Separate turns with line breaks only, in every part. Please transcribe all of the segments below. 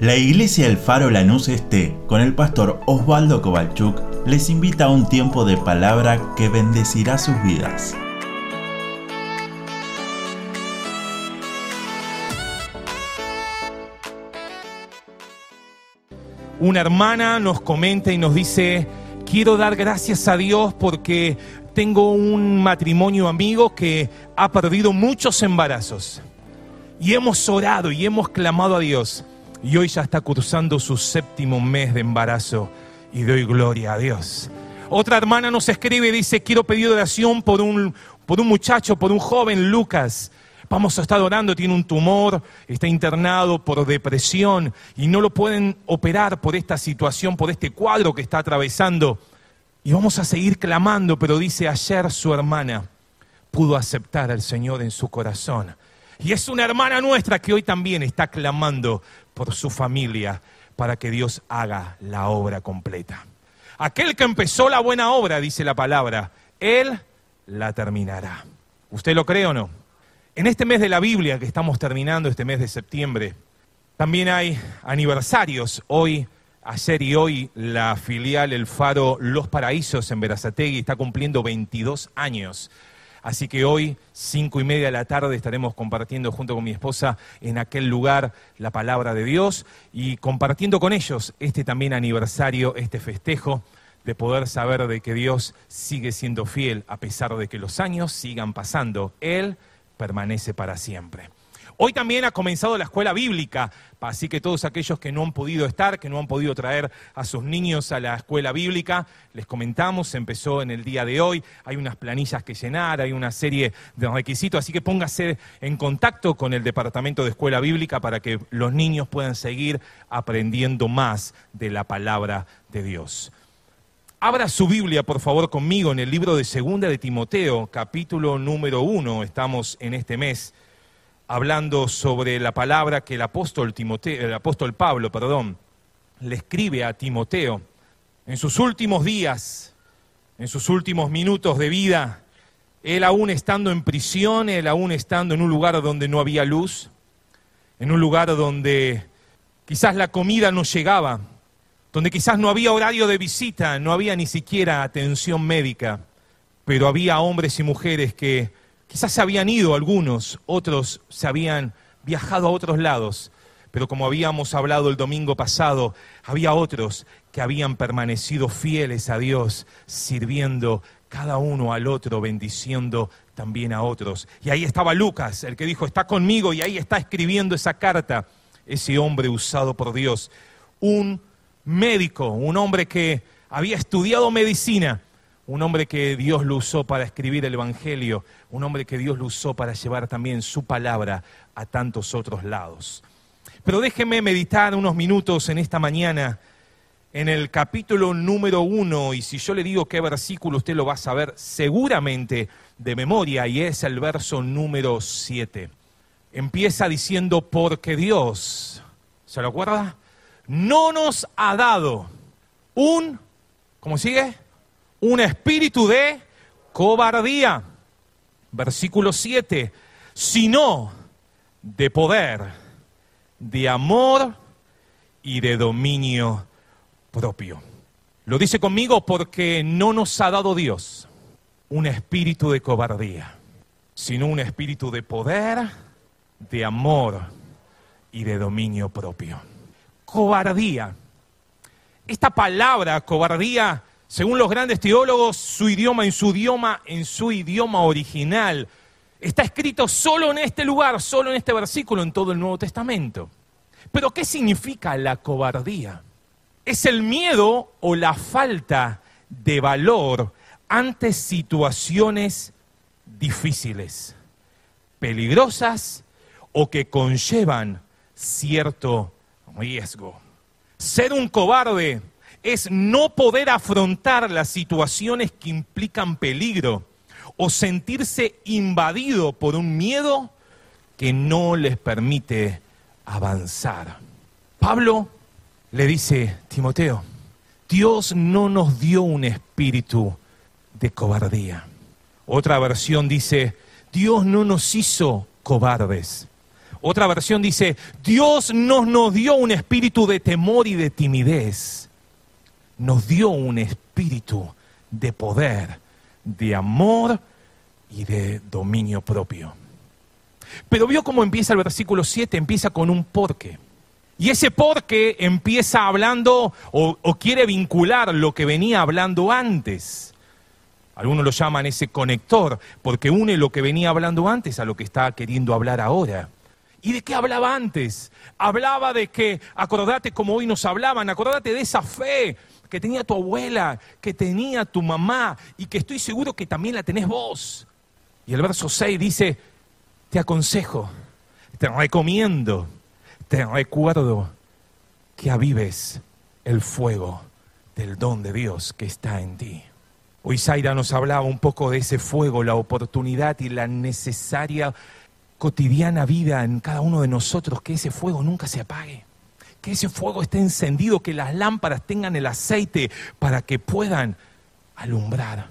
La iglesia El Faro Lanús Este, con el pastor Osvaldo Kovalchuk, les invita a un tiempo de palabra que bendecirá sus vidas.
Una hermana nos comenta y nos dice, quiero dar gracias a Dios porque tengo un matrimonio amigo que ha perdido muchos embarazos. Y hemos orado y hemos clamado a Dios. Y hoy ya está cursando su séptimo mes de embarazo. Y doy gloria a Dios. Otra hermana nos escribe y dice, quiero pedir oración por un, por un muchacho, por un joven Lucas. Vamos a estar orando, tiene un tumor, está internado por depresión y no lo pueden operar por esta situación, por este cuadro que está atravesando. Y vamos a seguir clamando, pero dice ayer su hermana pudo aceptar al Señor en su corazón. Y es una hermana nuestra que hoy también está clamando por su familia para que Dios haga la obra completa. Aquel que empezó la buena obra, dice la palabra, Él la terminará. ¿Usted lo cree o no? En este mes de la Biblia que estamos terminando, este mes de septiembre, también hay aniversarios. Hoy Ayer y hoy la filial El Faro Los Paraísos en Verazategui está cumpliendo 22 años. Así que hoy, cinco y media de la tarde, estaremos compartiendo junto con mi esposa en aquel lugar la palabra de Dios y compartiendo con ellos este también aniversario, este festejo de poder saber de que Dios sigue siendo fiel a pesar de que los años sigan pasando. Él permanece para siempre. Hoy también ha comenzado la escuela bíblica, así que todos aquellos que no han podido estar, que no han podido traer a sus niños a la escuela bíblica, les comentamos, empezó en el día de hoy, hay unas planillas que llenar, hay una serie de requisitos, así que póngase en contacto con el departamento de escuela bíblica para que los niños puedan seguir aprendiendo más de la palabra de Dios. Abra su Biblia, por favor, conmigo en el libro de Segunda de Timoteo, capítulo número uno. Estamos en este mes hablando sobre la palabra que el apóstol, Timoteo, el apóstol Pablo perdón, le escribe a Timoteo. En sus últimos días, en sus últimos minutos de vida, él aún estando en prisión, él aún estando en un lugar donde no había luz, en un lugar donde quizás la comida no llegaba, donde quizás no había horario de visita, no había ni siquiera atención médica, pero había hombres y mujeres que Quizás se habían ido algunos, otros se habían viajado a otros lados, pero como habíamos hablado el domingo pasado, había otros que habían permanecido fieles a Dios, sirviendo cada uno al otro, bendiciendo también a otros. Y ahí estaba Lucas, el que dijo, está conmigo, y ahí está escribiendo esa carta, ese hombre usado por Dios, un médico, un hombre que había estudiado medicina, un hombre que Dios lo usó para escribir el Evangelio, un hombre que Dios lo usó para llevar también su palabra a tantos otros lados. Pero déjeme meditar unos minutos en esta mañana en el capítulo número uno, y si yo le digo qué versículo usted lo va a saber seguramente de memoria, y es el verso número siete. Empieza diciendo, porque Dios, ¿se lo acuerda? No nos ha dado un, ¿cómo sigue? Un espíritu de cobardía. Versículo 7, sino de poder, de amor y de dominio propio. Lo dice conmigo porque no nos ha dado Dios un espíritu de cobardía, sino un espíritu de poder, de amor y de dominio propio. Cobardía. Esta palabra, cobardía, según los grandes teólogos, su idioma, en su idioma, en su idioma original, está escrito solo en este lugar, solo en este versículo, en todo el Nuevo Testamento. Pero ¿qué significa la cobardía? Es el miedo o la falta de valor ante situaciones difíciles, peligrosas o que conllevan cierto riesgo. Ser un cobarde es no poder afrontar las situaciones que implican peligro o sentirse invadido por un miedo que no les permite avanzar. Pablo le dice, Timoteo, Dios no nos dio un espíritu de cobardía. Otra versión dice, Dios no nos hizo cobardes. Otra versión dice, Dios no nos dio un espíritu de temor y de timidez, nos dio un espíritu de poder, de amor y de dominio propio. Pero vio cómo empieza el versículo 7, empieza con un porque. Y ese porque empieza hablando o, o, quiere vincular lo que venía hablando antes. Algunos lo llaman ese conector, porque une lo que venía hablando antes a lo que está queriendo hablar ahora. ¿Y de qué hablaba antes? Hablaba de que, acordate como hoy nos hablaban, acordate de esa fe que tenía tu abuela, que tenía tu mamá y que estoy seguro que también la tenés vos. Y el verso 6 dice, te aconsejo, te recomiendo, te recuerdo que avives el fuego del don de Dios que está en ti. Hoy Zaira nos hablaba un poco de ese fuego, la oportunidad y la necesaria cotidiana vida en cada uno de nosotros, que ese fuego nunca se apague, que ese fuego esté encendido, que las lámparas tengan el aceite para que puedan alumbrar.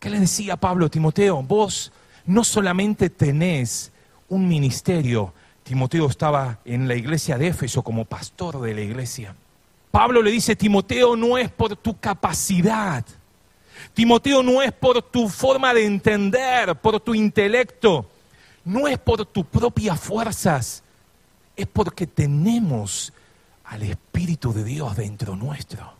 ¿Qué le decía Pablo a Timoteo? Vos no solamente tenés un ministerio, Timoteo estaba en la iglesia de Éfeso como pastor de la iglesia. Pablo le dice, Timoteo no es por tu capacidad, Timoteo no es por tu forma de entender, por tu intelecto, no es por tus propias fuerzas, es porque tenemos al Espíritu de Dios dentro nuestro.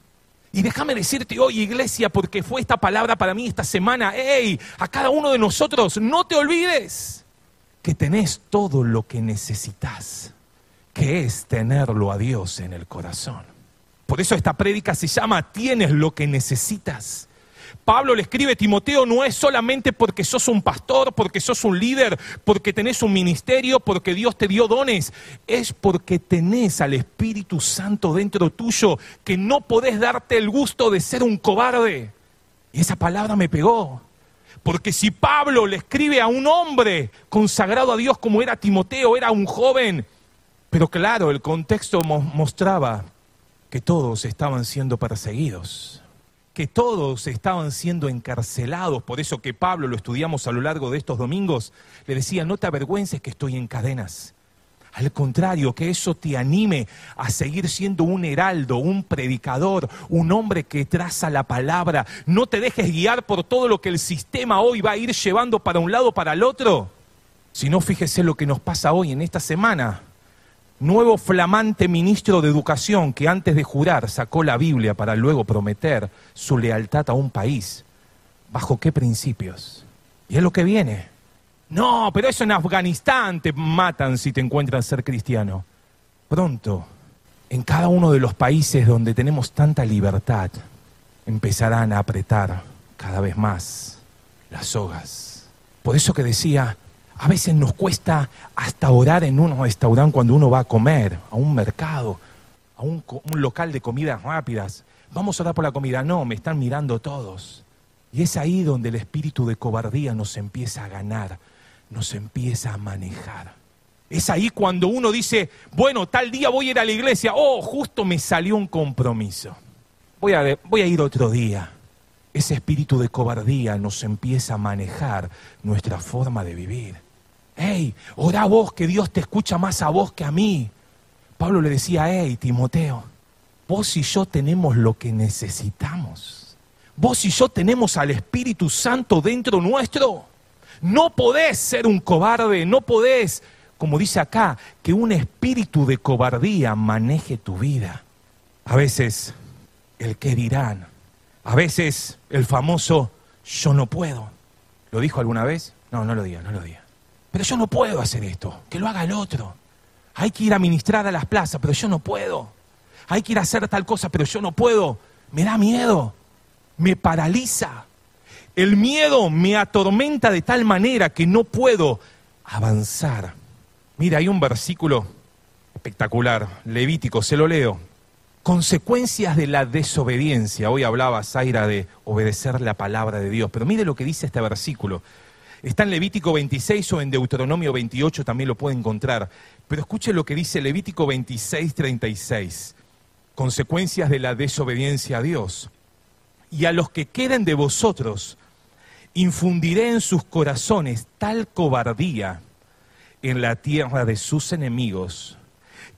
Y déjame decirte hoy, iglesia, porque fue esta palabra para mí esta semana, hey, a cada uno de nosotros, no te olvides que tenés todo lo que necesitas, que es tenerlo a Dios en el corazón. Por eso esta prédica se llama Tienes lo que necesitas. Pablo le escribe, Timoteo, no es solamente porque sos un pastor, porque sos un líder, porque tenés un ministerio, porque Dios te dio dones, es porque tenés al Espíritu Santo dentro tuyo, que no podés darte el gusto de ser un cobarde. Y esa palabra me pegó. Porque si Pablo le escribe a un hombre consagrado a Dios como era Timoteo, era un joven, pero claro, el contexto mostraba que todos estaban siendo perseguidos que todos estaban siendo encarcelados, por eso que Pablo lo estudiamos a lo largo de estos domingos, le decía, no te avergüences que estoy en cadenas. Al contrario, que eso te anime a seguir siendo un heraldo, un predicador, un hombre que traza la palabra. No te dejes guiar por todo lo que el sistema hoy va a ir llevando para un lado para el otro. Si no, fíjese lo que nos pasa hoy en esta semana nuevo flamante ministro de Educación que antes de jurar sacó la Biblia para luego prometer su lealtad a un país. ¿Bajo qué principios? Y es lo que viene. No, pero eso en Afganistán te matan si te encuentran ser cristiano. Pronto, en cada uno de los países donde tenemos tanta libertad, empezarán a apretar cada vez más las sogas. Por eso que decía, a veces nos cuesta hasta orar en un restaurante cuando uno va a comer, a un mercado, a un, local de comidas rápidas. Vamos a orar por la comida. No, me están mirando todos. Y es ahí donde el espíritu de cobardía nos empieza a ganar, nos empieza a manejar. Es ahí cuando uno dice, bueno, tal día voy a ir a la iglesia, oh, justo me salió un compromiso. Voy a, ir otro día. Ese espíritu de cobardía nos empieza a manejar nuestra forma de vivir. Hey, ora vos que Dios te escucha más a vos que a mí. Pablo le decía, hey, Timoteo, vos y yo tenemos lo que necesitamos. Vos y yo tenemos al Espíritu Santo dentro nuestro. No podés ser un cobarde, no podés, como dice acá, que un espíritu de cobardía maneje tu vida. A veces el que dirán, a veces el famoso yo no puedo. ¿Lo dijo alguna vez? No, no lo diga, no lo diga. Pero yo no puedo hacer esto, que lo haga el otro. Hay que ir a ministrar a las plazas, pero yo no puedo. Hay que ir a hacer tal cosa, pero yo no puedo. Me da miedo, me paraliza. El miedo me atormenta de tal manera que no puedo avanzar. Mira, hay un versículo espectacular, Levítico, se lo leo. Consecuencias de la desobediencia. Hoy hablaba Zaira de obedecer la palabra de Dios, pero mire lo que dice este versículo. Está en Levítico 26 o en Deuteronomio 28 también lo puede encontrar. Pero escuche lo que dice Levítico 26, 36. Consecuencias de la desobediencia a Dios. Y a los que queden de vosotros, infundiré en sus corazones tal cobardía en la tierra de sus enemigos,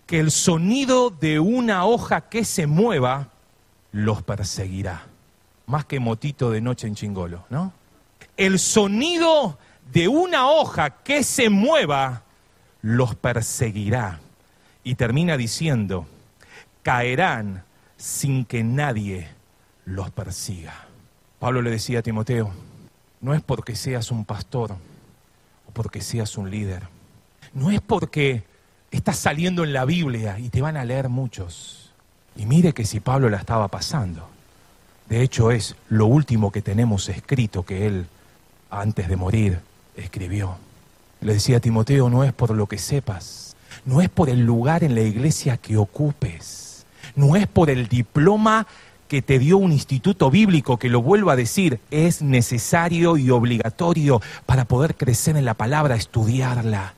que el sonido de una hoja que se mueva los perseguirá. Más que motito de noche en chingolo, ¿no? El sonido de una hoja que se mueva los perseguirá. Y termina diciendo, caerán sin que nadie los persiga. Pablo le decía a Timoteo, no es porque seas un pastor o porque seas un líder, no es porque estás saliendo en la Biblia y te van a leer muchos. Y mire que si Pablo la estaba pasando, de hecho es lo último que tenemos escrito que él, antes de morir, escribió. Le decía a Timoteo, no es por lo que sepas, no es por el lugar en la iglesia que ocupes, no es por el diploma que te dio un instituto bíblico, que lo vuelvo a decir, es necesario y obligatorio para poder crecer en la palabra, estudiarla.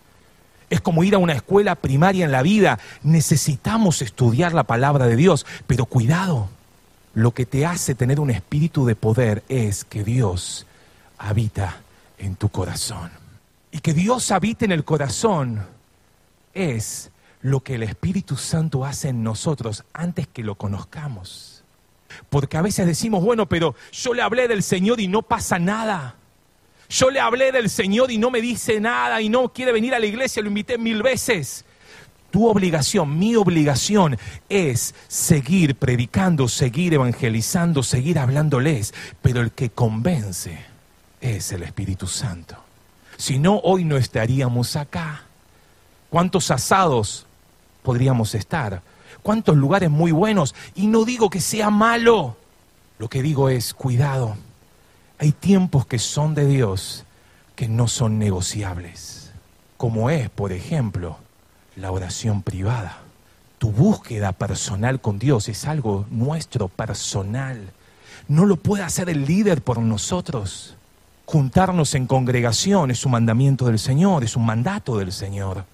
Es como ir a una escuela primaria en la vida. Necesitamos estudiar la palabra de Dios, pero cuidado. Lo que te hace tener un espíritu de poder es que Dios habita en tu corazón. Y que Dios habite en el corazón es lo que el Espíritu Santo hace en nosotros antes que lo conozcamos. Porque a veces decimos, bueno, pero yo le hablé del Señor y no pasa nada. Yo le hablé del Señor y no me dice nada y no quiere venir a la iglesia, lo invité mil veces. Tu obligación, mi obligación es seguir predicando, seguir evangelizando, seguir hablándoles, pero el que convence es el Espíritu Santo. Si no, hoy no estaríamos acá. ¿Cuántos asados podríamos estar? ¿Cuántos lugares muy buenos? Y no digo que sea malo. Lo que digo es, cuidado, hay tiempos que son de Dios que no son negociables, como es, por ejemplo, la oración privada. Tu búsqueda personal con Dios es algo nuestro, personal. No lo puede hacer el líder por nosotros. Juntarnos en congregación es un mandamiento del Señor, es un mandato del Señor.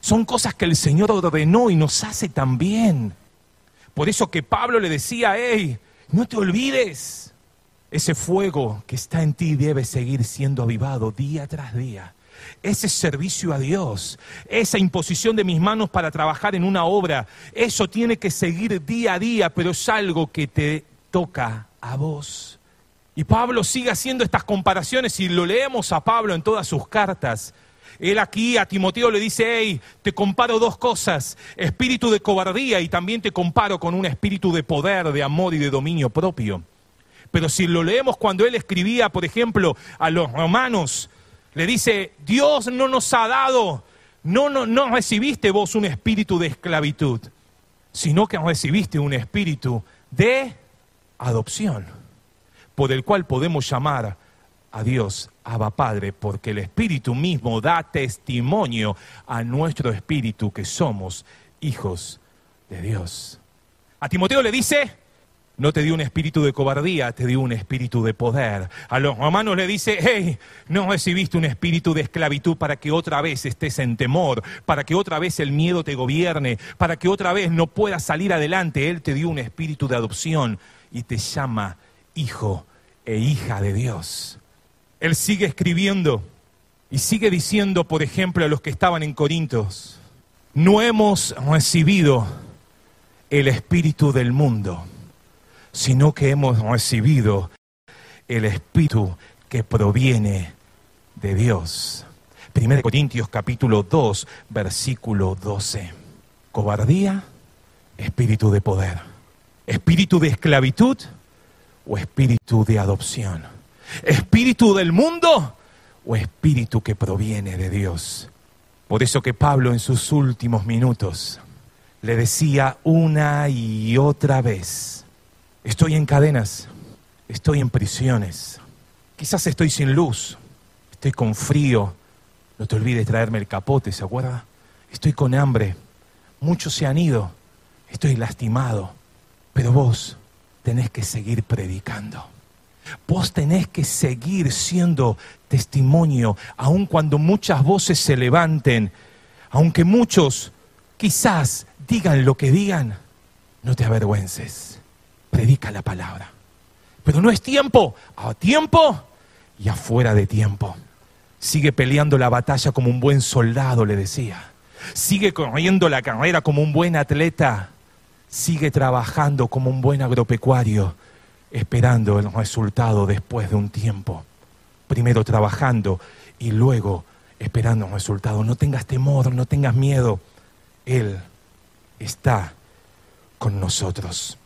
Son cosas que el Señor ordenó y nos hace también. Por eso que Pablo le decía, hey, no te olvides, ese fuego que está en ti debe seguir siendo avivado día tras día. Ese servicio a Dios, esa imposición de mis manos para trabajar en una obra, eso tiene que seguir día a día, pero es algo que te toca a vos. Y Pablo sigue haciendo estas comparaciones y lo leemos a Pablo en todas sus cartas. Él aquí a Timoteo le dice, hey, te comparo dos cosas, espíritu de cobardía y también te comparo con un espíritu de poder, de amor y de dominio propio. Pero si lo leemos cuando él escribía, por ejemplo, a los romanos, le dice, Dios no nos ha dado, no, no, no recibiste vos un espíritu de esclavitud, sino que recibiste un espíritu de adopción, por el cual podemos llamar a Dios Abba Padre, porque el Espíritu mismo da testimonio a nuestro espíritu que somos hijos de Dios. A Timoteo le dice, no te dio un espíritu de cobardía, te dio un espíritu de poder. A los romanos le dice, hey, no recibiste un espíritu de esclavitud para que otra vez estés en temor, para que otra vez el miedo te gobierne, para que otra vez no puedas salir adelante. Él te dio un espíritu de adopción y te llama hijo e hija de Dios. Él sigue escribiendo y sigue diciendo, por ejemplo, a los que estaban en Corintios, no hemos recibido el espíritu del mundo sino que hemos recibido el Espíritu que proviene de Dios. 1 Corintios capítulo 2, versículo 12. Cobardía, espíritu de poder. Espíritu de esclavitud o espíritu de adopción. Espíritu del mundo o espíritu que proviene de Dios. Por eso que Pablo en sus últimos minutos le decía una y otra vez, Estoy en cadenas, estoy en prisiones, quizás estoy sin luz, estoy con frío, no te olvides traerme el capote, ¿se acuerda? Estoy con hambre, muchos se han ido, estoy lastimado, pero vos tenés que seguir predicando. Vos tenés que seguir siendo testimonio, aun cuando muchas voces se levanten, aunque muchos quizás digan lo que digan, no te avergüences predica la palabra. Pero no es tiempo, a tiempo y afuera de tiempo. Sigue peleando la batalla como un buen soldado, le decía. Sigue corriendo la carrera como un buen atleta. Sigue trabajando como un buen agropecuario, esperando el resultado después de un tiempo. Primero trabajando y luego esperando el resultado. No tengas temor, no tengas miedo. Él está con nosotros.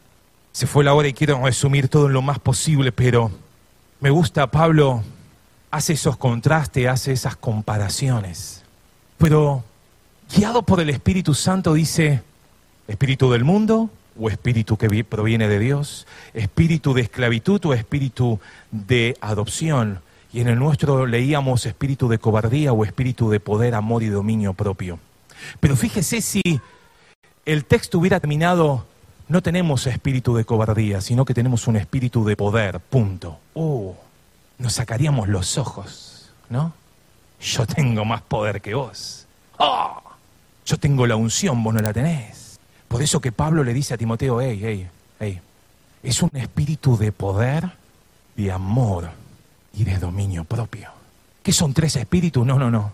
Se fue la hora y quiero resumir todo lo más posible, pero me gusta, Pablo hace esos contrastes, hace esas comparaciones. Pero guiado por el Espíritu Santo dice, espíritu del mundo o espíritu que proviene de Dios, espíritu de esclavitud o espíritu de adopción. Y en el nuestro leíamos espíritu de cobardía o espíritu de poder, amor y dominio propio. Pero fíjese si el texto hubiera terminado, no tenemos espíritu de cobardía, sino que tenemos un espíritu de poder, punto. Oh, nos sacaríamos los ojos, ¿no? Yo tengo más poder que vos. Oh, yo tengo la unción, vos no la tenés. Por eso que Pablo le dice a Timoteo, hey, hey, hey, es un espíritu de poder, de amor y de dominio propio. ¿Qué son tres espíritus? No, no, no.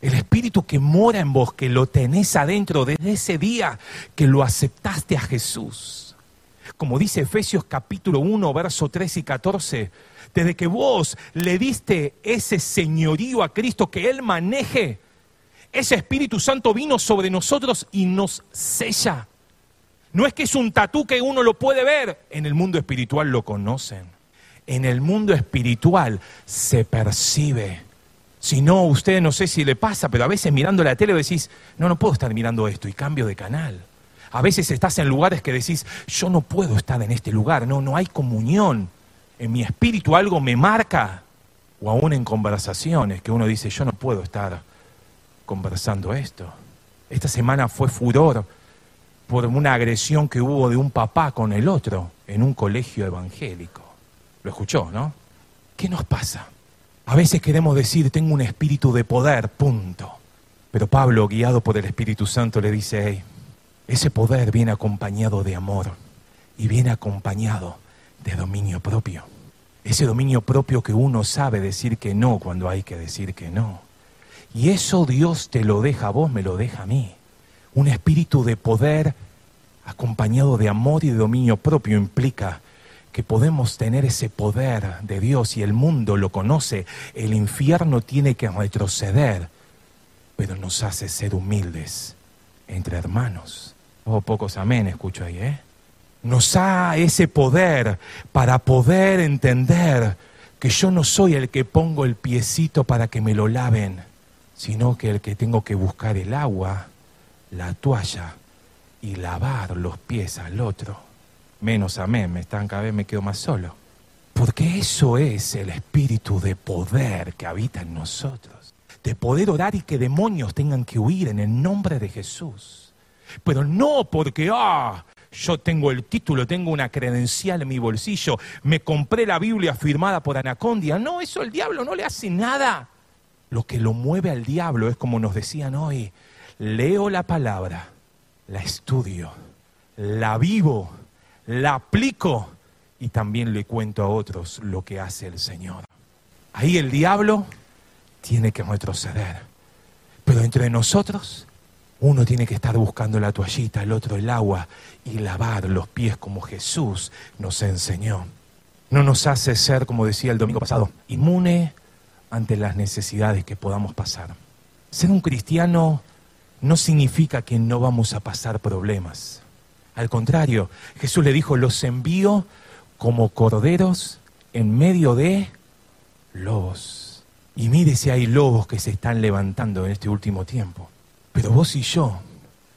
El espíritu que mora en vos, que lo tenés adentro desde ese día que lo aceptaste a Jesús. Como dice Efesios capítulo 1, verso 3 y 14, desde que vos le diste ese señorío a Cristo que Él maneje, ese Espíritu Santo vino sobre nosotros y nos sella. No es que es un tatú que uno lo puede ver, en el mundo espiritual lo conocen. En el mundo espiritual se percibe si no, usted no sé si le pasa, pero a veces mirando la tele decís, no, no puedo estar mirando esto y cambio de canal. A veces estás en lugares que decís, yo no puedo estar en este lugar, no, no hay comunión. En mi espíritu algo me marca. O aún en conversaciones que uno dice, yo no puedo estar conversando esto. Esta semana fue furor por una agresión que hubo de un papá con el otro en un colegio evangélico. Lo escuchó, ¿no? ¿Qué nos pasa? A veces queremos decir, tengo un espíritu de poder, punto. Pero Pablo, guiado por el Espíritu Santo, le dice, ese poder viene acompañado de amor y viene acompañado de dominio propio. Ese dominio propio que uno sabe decir que no cuando hay que decir que no. Y eso Dios te lo deja a vos, me lo deja a mí. Un espíritu de poder acompañado de amor y de dominio propio implica que podemos tener ese poder de Dios y el mundo lo conoce, el infierno tiene que retroceder, pero nos hace ser humildes entre hermanos. Oh, pocos amén, escucho ahí, ¿eh? Nos da ese poder para poder entender que yo no soy el que pongo el piecito para que me lo laven, sino que el que tengo que buscar el agua, la toalla y lavar los pies al otro menos amén, me están cada vez me quedo más solo. Porque eso es el espíritu de poder que habita en nosotros. De poder orar y que demonios tengan que huir en el nombre de Jesús. Pero no porque, ah, yo tengo el título, tengo una credencial en mi bolsillo, me compré la Biblia firmada por Anacondia. No, eso el diablo no le hace nada. Lo que lo mueve al diablo es como nos decían hoy, leo la palabra, la estudio, la vivo la aplico y también le cuento a otros lo que hace el Señor. Ahí el diablo tiene que retroceder. Pero entre nosotros, uno tiene que estar buscando la toallita, el otro el agua y lavar los pies como Jesús nos enseñó. No nos hace ser, como decía el domingo pasado, inmune ante las necesidades que podamos pasar. Ser un cristiano no significa que no vamos a pasar problemas. Al contrario, Jesús le dijo, los envío como corderos en medio de lobos. Y mire si hay lobos que se están levantando en este último tiempo. Pero vos y yo,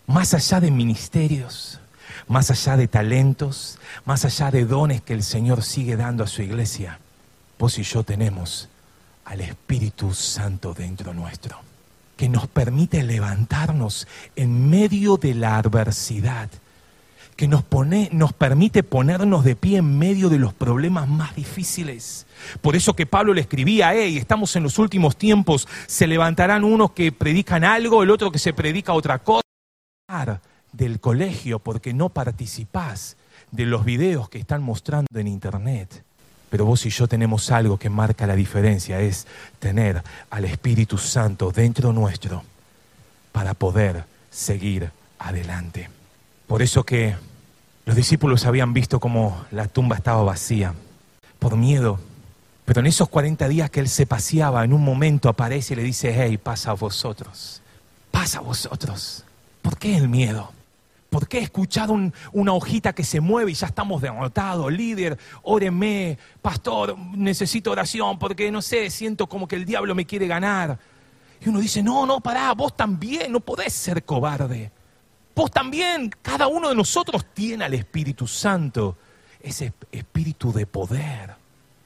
más allá de ministerios, más allá de talentos, más allá de dones que el Señor sigue dando a su iglesia, vos y yo tenemos al Espíritu Santo dentro nuestro, que nos permite levantarnos en medio de la adversidad que nos, pone, nos permite ponernos de pie en medio de los problemas más difíciles. Por eso que Pablo le escribía, hey, estamos en los últimos tiempos, se levantarán unos que predican algo, el otro que se predica otra cosa. Del colegio porque no participás de los videos que están mostrando en internet. Pero vos y yo tenemos algo que marca la diferencia, es tener al Espíritu Santo dentro nuestro para poder seguir adelante. Por eso que los discípulos habían visto como la tumba estaba vacía, por miedo. Pero en esos 40 días que él se paseaba, en un momento aparece y le dice, hey, pasa a vosotros, pasa a vosotros. ¿Por qué el miedo? ¿Por qué he escuchado una hojita que se mueve y ya estamos derrotados? Líder, óreme, pastor, necesito oración porque no sé, siento como que el diablo me quiere ganar. Y uno dice, no, no, pará, vos también, no podés ser cobarde. Vos también, cada uno de nosotros tiene al Espíritu Santo, ese espíritu de poder.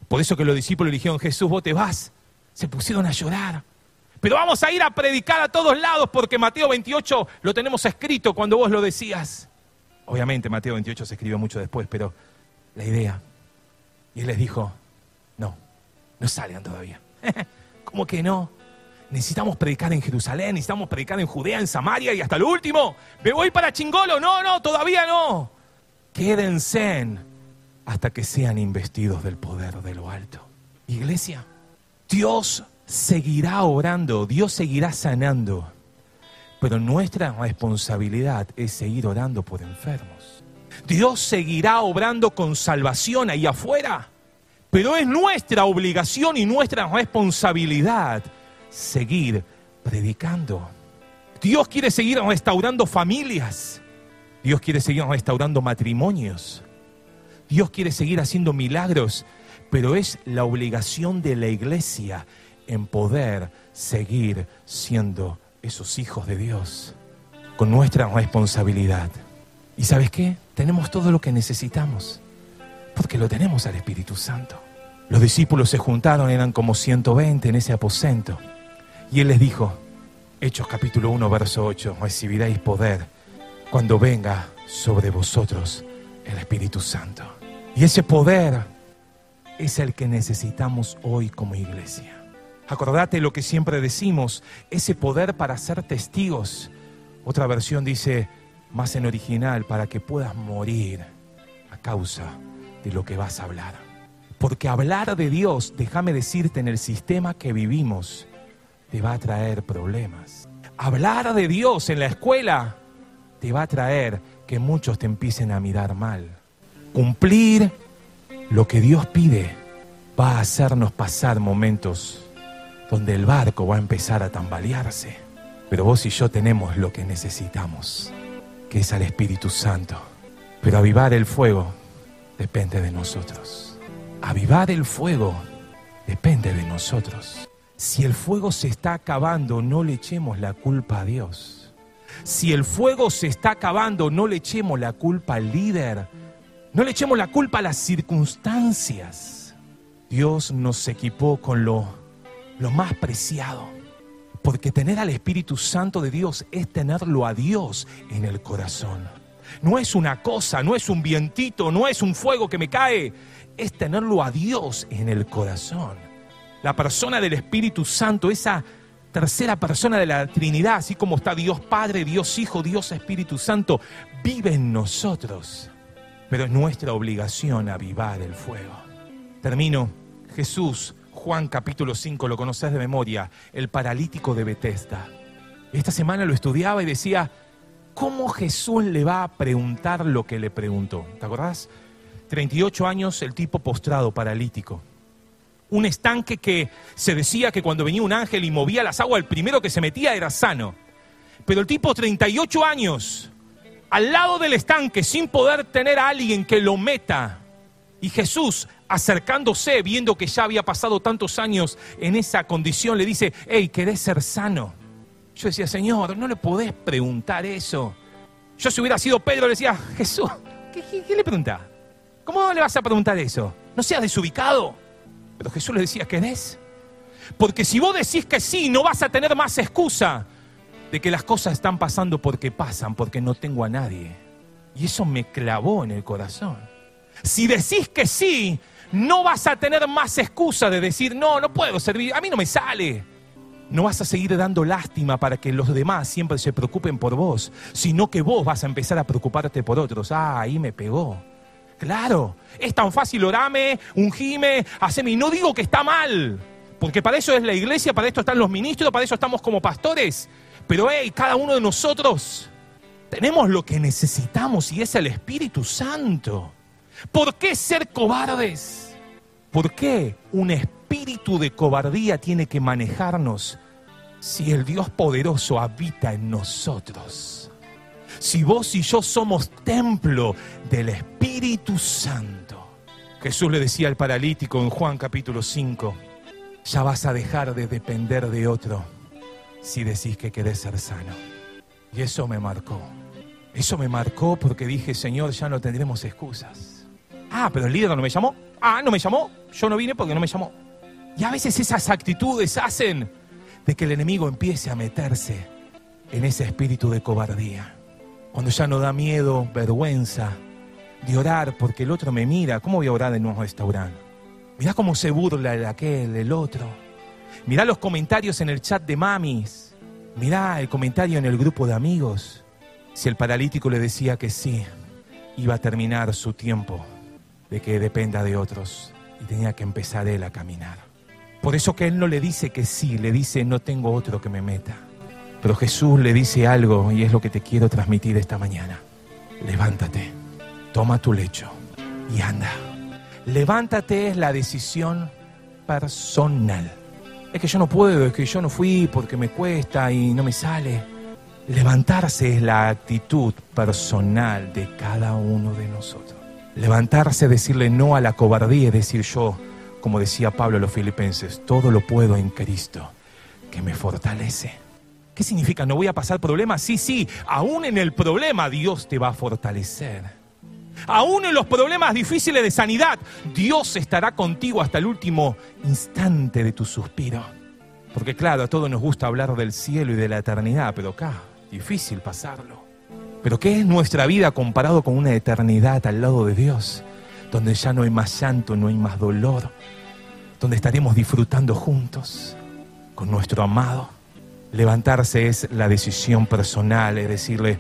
Por eso que los discípulos le dijeron, Jesús, vos te vas. Se pusieron a llorar. Pero vamos a ir a predicar a todos lados porque Mateo 28 lo tenemos escrito cuando vos lo decías. Obviamente Mateo 28 se escribió mucho después, pero la idea. Y él les dijo, no, no salgan todavía. ¿Cómo que no? Necesitamos predicar en Jerusalén, necesitamos predicar en Judea, en Samaria y hasta lo último. Me voy para Chingolo. No, no, todavía no. Quédense hasta que sean investidos del poder de lo alto. Iglesia, Dios seguirá orando, Dios seguirá sanando, pero nuestra responsabilidad es seguir orando por enfermos. Dios seguirá obrando con salvación ahí afuera, pero es nuestra obligación y nuestra responsabilidad seguir predicando. Dios quiere seguir restaurando familias. Dios quiere seguir restaurando matrimonios. Dios quiere seguir haciendo milagros, pero es la obligación de la iglesia en poder seguir siendo esos hijos de Dios con nuestra responsabilidad. ¿Y sabes qué? Tenemos todo lo que necesitamos, porque lo tenemos al Espíritu Santo. Los discípulos se juntaron, eran como 120 en ese aposento, y Él les dijo, Hechos capítulo 1, verso 8, recibiréis poder cuando venga sobre vosotros el Espíritu Santo. Y ese poder es el que necesitamos hoy como iglesia. Acordate lo que siempre decimos, ese poder para ser testigos. Otra versión dice, más en original, para que puedas morir a causa de lo que vas a hablar. Porque hablar de Dios, déjame decirte, en el sistema que vivimos, te va a traer problemas. Hablar de Dios en la escuela te va a traer que muchos te empiecen a mirar mal. Cumplir lo que Dios pide va a hacernos pasar momentos donde el barco va a empezar a tambalearse. Pero vos y yo tenemos lo que necesitamos, que es al Espíritu Santo. Pero avivar el fuego depende de nosotros. Avivar el fuego depende de nosotros. Si el fuego se está acabando, no le echemos la culpa a Dios. Si el fuego se está acabando, no le echemos la culpa al líder. No le echemos la culpa a las circunstancias. Dios nos equipó con lo lo más preciado. Porque tener al Espíritu Santo de Dios es tenerlo a Dios en el corazón. No es una cosa, no es un vientito, no es un fuego que me cae, es tenerlo a Dios en el corazón. La persona del Espíritu Santo, esa tercera persona de la Trinidad, así como está Dios Padre, Dios Hijo, Dios Espíritu Santo, vive en nosotros. Pero es nuestra obligación avivar el fuego. Termino. Jesús Juan capítulo 5, lo conoces de memoria, el paralítico de Bethesda. Esta semana lo estudiaba y decía, ¿cómo Jesús le va a preguntar lo que le preguntó? ¿Te acordás? 38 años el tipo postrado, paralítico. Un estanque que se decía que cuando venía un ángel y movía las aguas, el primero que se metía era sano. Pero el tipo 38 años, al lado del estanque, sin poder tener a alguien que lo meta. Y Jesús acercándose, viendo que ya había pasado tantos años en esa condición, le dice, hey, ¿querés ser sano? Yo decía, Señor, no le podés preguntar eso. Yo si hubiera sido Pedro, le decía, Jesús, ¿qué, le pregunta? ¿Cómo le vas a preguntar eso? No seas desubicado. Pero Jesús le decía, ¿querés? Porque si vos decís que sí, no vas a tener más excusa de que las cosas están pasando porque pasan, porque no tengo a nadie. Y eso me clavó en el corazón. Si decís que sí, no vas a tener más excusa de decir, no, no puedo servir, a mí no me sale. No vas a seguir dando lástima para que los demás siempre se preocupen por vos, sino que vos vas a empezar a preocuparte por otros. Ah, ahí me pegó. Claro, es tan fácil orame, ungime, haceme. Y no digo que está mal, porque para eso es la iglesia, para esto están los ministros, para eso estamos como pastores. Pero hey, cada uno de nosotros tenemos lo que necesitamos y es el Espíritu Santo. ¿Por qué ser cobardes? ¿Por qué un espíritu de cobardía tiene que manejarnos si el Dios poderoso habita en nosotros? Si vos y yo somos templo del Espíritu Santo. Jesús le decía al paralítico en Juan capítulo 5, ya vas a dejar de depender de otro si decís que querés ser sano. Y eso me marcó. Eso me marcó porque dije, Señor, ya no tendremos excusas. Ah, pero el líder no me llamó. Ah, no me llamó. Yo no vine porque no me llamó. Y a veces esas actitudes hacen de que el enemigo empiece a meterse en ese espíritu de cobardía. Cuando ya no da miedo, vergüenza de orar porque el otro me mira. ¿Cómo voy a orar en un restaurante? Mirá cómo se burla el aquel, el otro. Mirá los comentarios en el chat de mamis. Mirá el comentario en el grupo de amigos. Si el paralítico le decía que sí, iba a terminar su tiempo de que dependa de otros y tenía que empezar él a caminar. Por eso que él no le dice que sí, le dice no tengo otro que me meta. Pero Jesús le dice algo y es lo que te quiero transmitir esta mañana. Levántate, toma tu lecho y anda. Levántate es la decisión personal. Es que yo no puedo, es que yo no fui porque me cuesta y no me sale. Levantarse es la actitud personal de cada uno de nosotros. Levantarse, decirle no a la cobardía y decir yo, como decía Pablo a los filipenses, todo lo puedo en Cristo, que me fortalece. ¿Qué significa? ¿No voy a pasar problemas? Sí, sí, aún en el problema Dios te va a fortalecer. Aún en los problemas difíciles de sanidad, Dios estará contigo hasta el último instante de tu suspiro. Porque claro, a todos nos gusta hablar del cielo y de la eternidad, pero acá, difícil pasarlo. Pero ¿qué es nuestra vida comparado con una eternidad al lado de Dios? Donde ya no hay más llanto, no hay más dolor, donde estaremos disfrutando juntos con nuestro amado. Levantarse es la decisión personal, es decirle,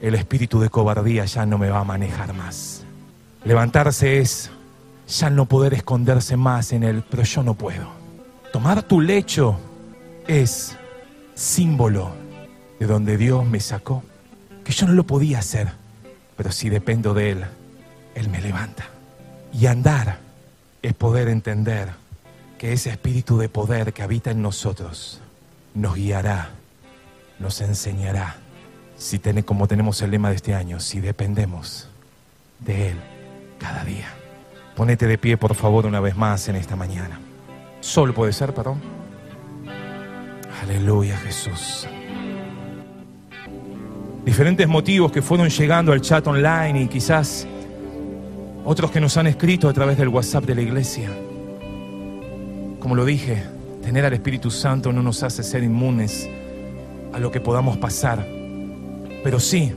el espíritu de cobardía ya no me va a manejar más. Levantarse es ya no poder esconderse más en él, pero yo no puedo. Tomar tu lecho es símbolo de donde Dios me sacó, que yo no lo podía hacer, pero si dependo de Él, Él me levanta. Y andar es poder entender que ese espíritu de poder que habita en nosotros nos guiará, nos enseñará si tiene, como tenemos el lema de este año, si dependemos de Él cada día. Ponete de pie, por favor, una vez más en esta mañana. Solo puede ser, perdón. Aleluya, Jesús. Diferentes motivos que fueron llegando al chat online y quizás otros que nos han escrito a través del WhatsApp de la iglesia. Como lo dije, tener al Espíritu Santo no nos hace ser inmunes a lo que podamos pasar pero sí,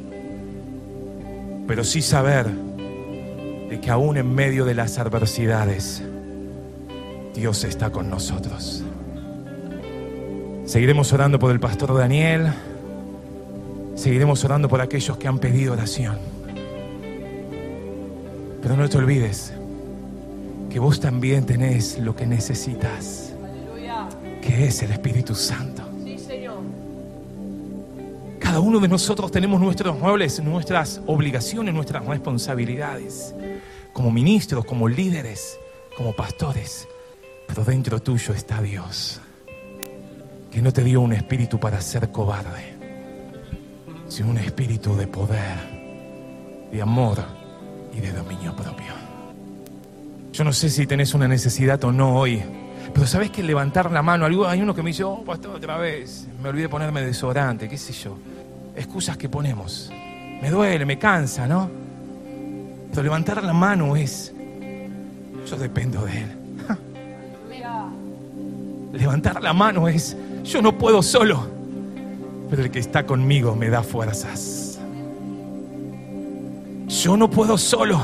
pero sí saber de que aún en medio de las adversidades, Dios está con nosotros. Seguiremos orando por el pastor Daniel. Seguiremos orando por aquellos que han pedido oración. Pero no te olvides que vos también tenés lo que necesitas, que es el Espíritu Santo. Cada uno de nosotros tenemos nuestros muebles, nuestras obligaciones, nuestras responsabilidades, como ministros, como líderes, como pastores. Pero dentro tuyo está Dios, que no te dio un espíritu para ser cobarde, sino un espíritu de poder, de amor y de dominio propio. Yo no sé si tenés una necesidad o no hoy, pero sabes que levantar la mano, hay uno que me dice, oh, pastor, otra vez, me olvidé ponerme desodorante, qué sé yo excusas que ponemos. Me duele, me cansa, ¿no? Pero levantar la mano es, yo dependo de Él. Levantar la mano es, yo no puedo solo, pero el que está conmigo me da fuerzas. Yo no puedo solo,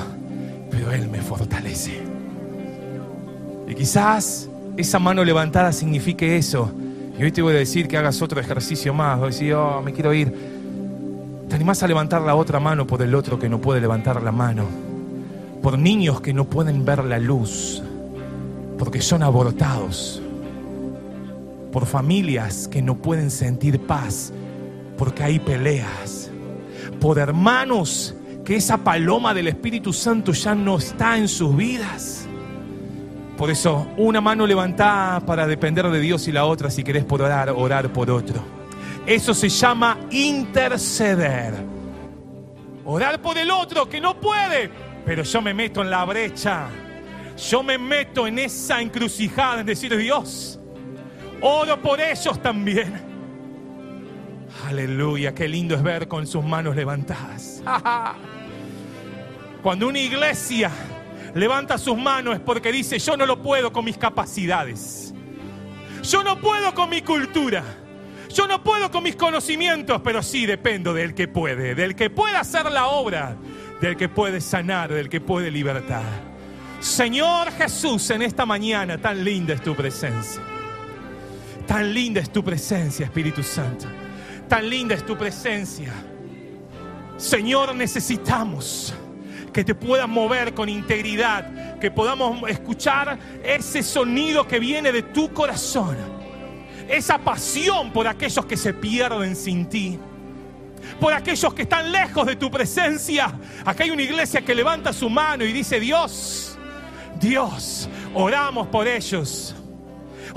pero Él me fortalece. Y quizás esa mano levantada signifique eso. Y hoy te voy a decir que hagas otro ejercicio más. Voy a decir, oh, me quiero ir. ¿Te animás a levantar la otra mano por el otro que no puede levantar la mano? por niños que no pueden ver la luz porque son abortados, por familias que no pueden sentir paz porque hay peleas, por hermanos que esa paloma del Espíritu Santo ya no está en sus vidas. Por eso, una mano levantada para depender de Dios y la otra, si querés por orar, orar por otro. Eso se llama interceder. Orar por el otro que no puede, pero yo me meto en la brecha. Yo me meto en esa encrucijada, en decir, Dios, oro por ellos también. Aleluya, qué lindo es ver con sus manos levantadas. Cuando una iglesia levanta sus manos es porque dice, yo no lo puedo con mis capacidades. Yo no puedo con mi cultura. Yo no puedo con mis conocimientos, pero sí dependo del que puede, del que puede hacer la obra, del que puede sanar, del que puede libertar. Señor Jesús, en esta mañana tan linda es tu presencia. Tan linda es tu presencia, Espíritu Santo. Tan linda es tu presencia. Señor, necesitamos que te puedas mover con integridad, que podamos escuchar ese sonido que viene de tu corazón, esa pasión por aquellos que se pierden sin ti, por aquellos que están lejos de tu presencia. Acá hay una iglesia que levanta su mano y dice, Dios, Dios, oramos por ellos.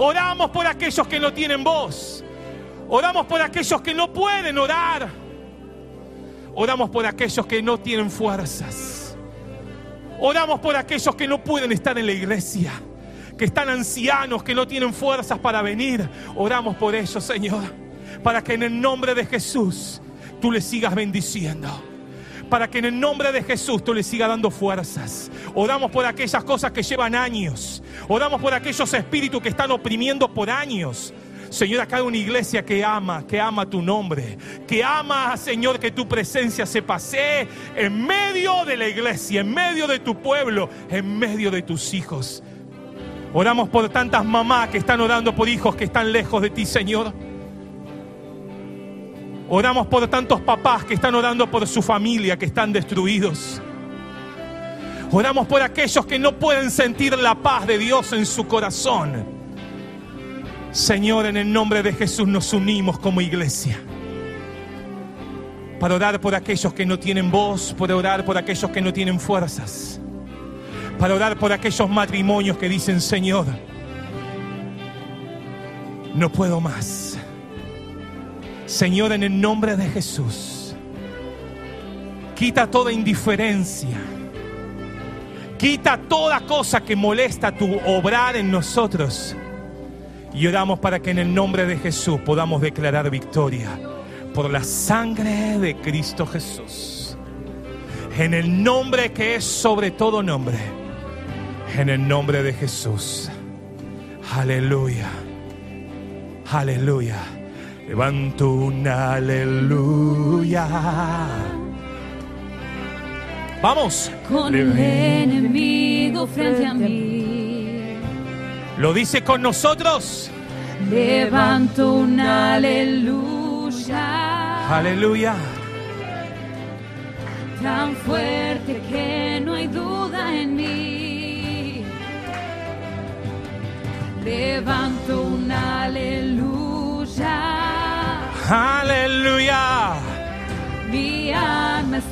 Oramos por aquellos que no tienen voz. Oramos por aquellos que no pueden orar. Oramos por aquellos que no tienen fuerzas. Oramos por aquellos que no pueden estar en la iglesia, que están ancianos, que no tienen fuerzas para venir. Oramos por ellos, Señor, para que en el nombre de Jesús tú les sigas bendiciendo. Para que en el nombre de Jesús tú les sigas dando fuerzas. Oramos por aquellas cosas que llevan años. Oramos por aquellos espíritus que están oprimiendo por años. Señor, acá hay una iglesia que ama, que ama tu nombre, que ama, Señor, que tu presencia se pase en medio de la iglesia, en medio de tu pueblo, en medio de tus hijos. Oramos por tantas mamás que están orando por hijos que están lejos de ti, Señor. Oramos por tantos papás que están orando por su familia, que están destruidos. Oramos por aquellos que no pueden sentir la paz de Dios en su corazón. Señor, en el nombre de Jesús nos unimos como iglesia para orar por aquellos que no tienen voz, para orar por aquellos que no tienen fuerzas, para orar por aquellos matrimonios que dicen, Señor, no puedo más. Señor, en el nombre de Jesús, quita toda indiferencia, quita toda cosa que molesta tu obrar en nosotros y oramos para que en el nombre de Jesús podamos declarar victoria por la sangre de Cristo Jesús. En el nombre que es sobre todo nombre. En el nombre de Jesús. Aleluya. Aleluya. Levanto un aleluya. Vamos.
Con el enemigo frente a mí
lo dice con nosotros.
Levanto un aleluya.
Aleluya.
Tan fuerte que no hay duda en mí. Levanto un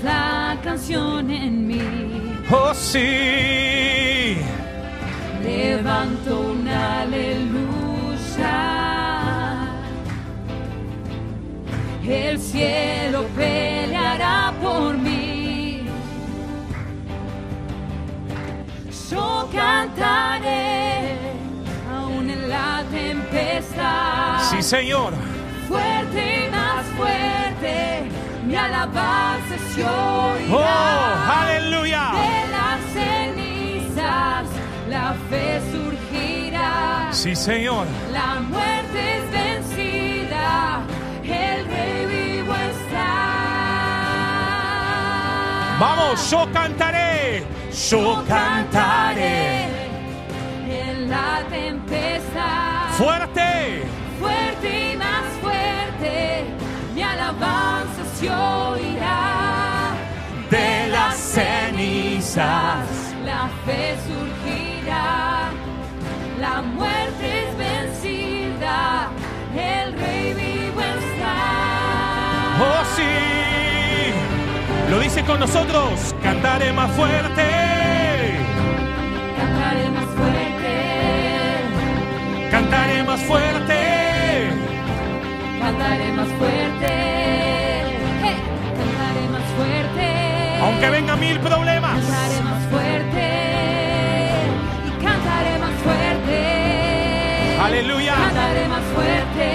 la canción en mí.
Oh sí
levanto un aleluya. El cielo peleará por mí. Yo cantaré aún en la tempestad.
Sí, Señor.
Fuerte y más fuerte, mi alabanza se oirá.
Oh, aleluya.
De las cenizas la fe surgirá.
Sí, Señor.
La muerte es vencida, el rey vivo está.
Vamos, yo cantaré, yo, cantaré.
En la tempestad.
Fuerte.
Fuerte y más fuerte, mi alabanza se oirá.
De la ceniza cenizas.
la fe surgirá, la muerte es vencida, el rey vivo está.
Oh sí, lo dice con nosotros, cantaré más fuerte.
Cantaré más fuerte,
Cantaré más fuerte.
cantaré más fuerte,
Aunque vengan mil problemas.
Cantaré más fuerte y cantaré más fuerte.
Aleluya.
Cantaré más fuerte.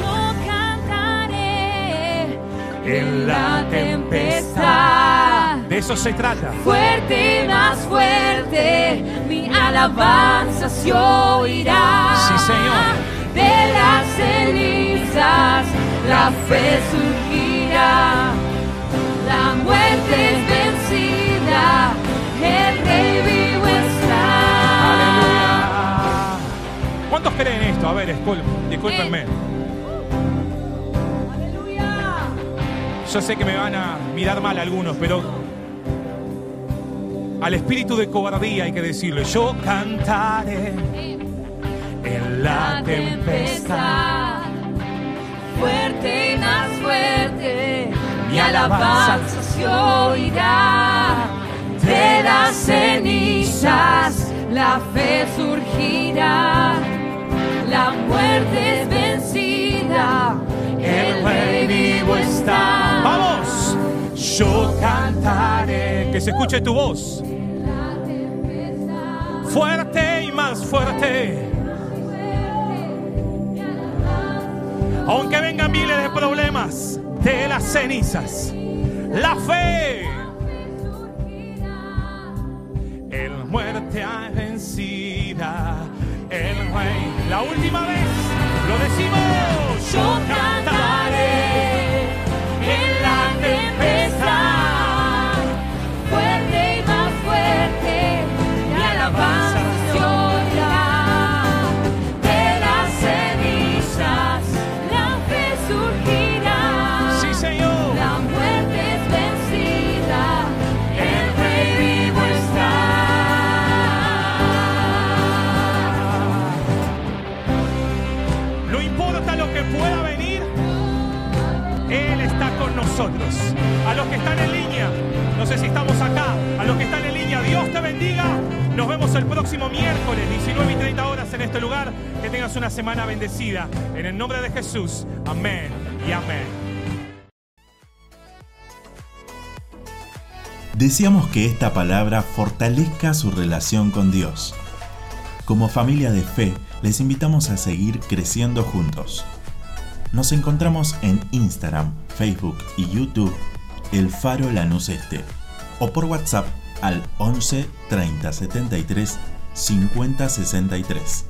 Yo cantaré
En la
tempestad.
De eso se trata.
Fuerte, más fuerte, mi alabanza se oirá.
Sí, Señor.
De las cenizas la fe surgirá.
¿Cuántos creen esto? A ver, discúlpenme.
Aleluya.
Yo sé que me van a mirar mal algunos, pero al espíritu de cobardía hay que decirle, yo cantaré en la tempestad.
Fuerte y más fuerte, mi
alabanza
se oirá. Las cenizas la fe surgirá, la muerte es vencida, el rey vivo está.
Vamos, yo cantaré, que se escuche tu voz, fuerte y más fuerte. Aunque vengan miles de problemas de las cenizas, la fe, ha vencida, el rey. La última vez lo decimos,
Yo
bendecida. En el nombre de Jesús, amén y amén.
Deseamos que esta palabra fortalezca su relación con Dios. Como familia de fe, les invitamos a seguir creciendo juntos. Nos encontramos en Instagram, Facebook y YouTube, El Faro Lanús Este, o por WhatsApp al 11 30 73 50 63.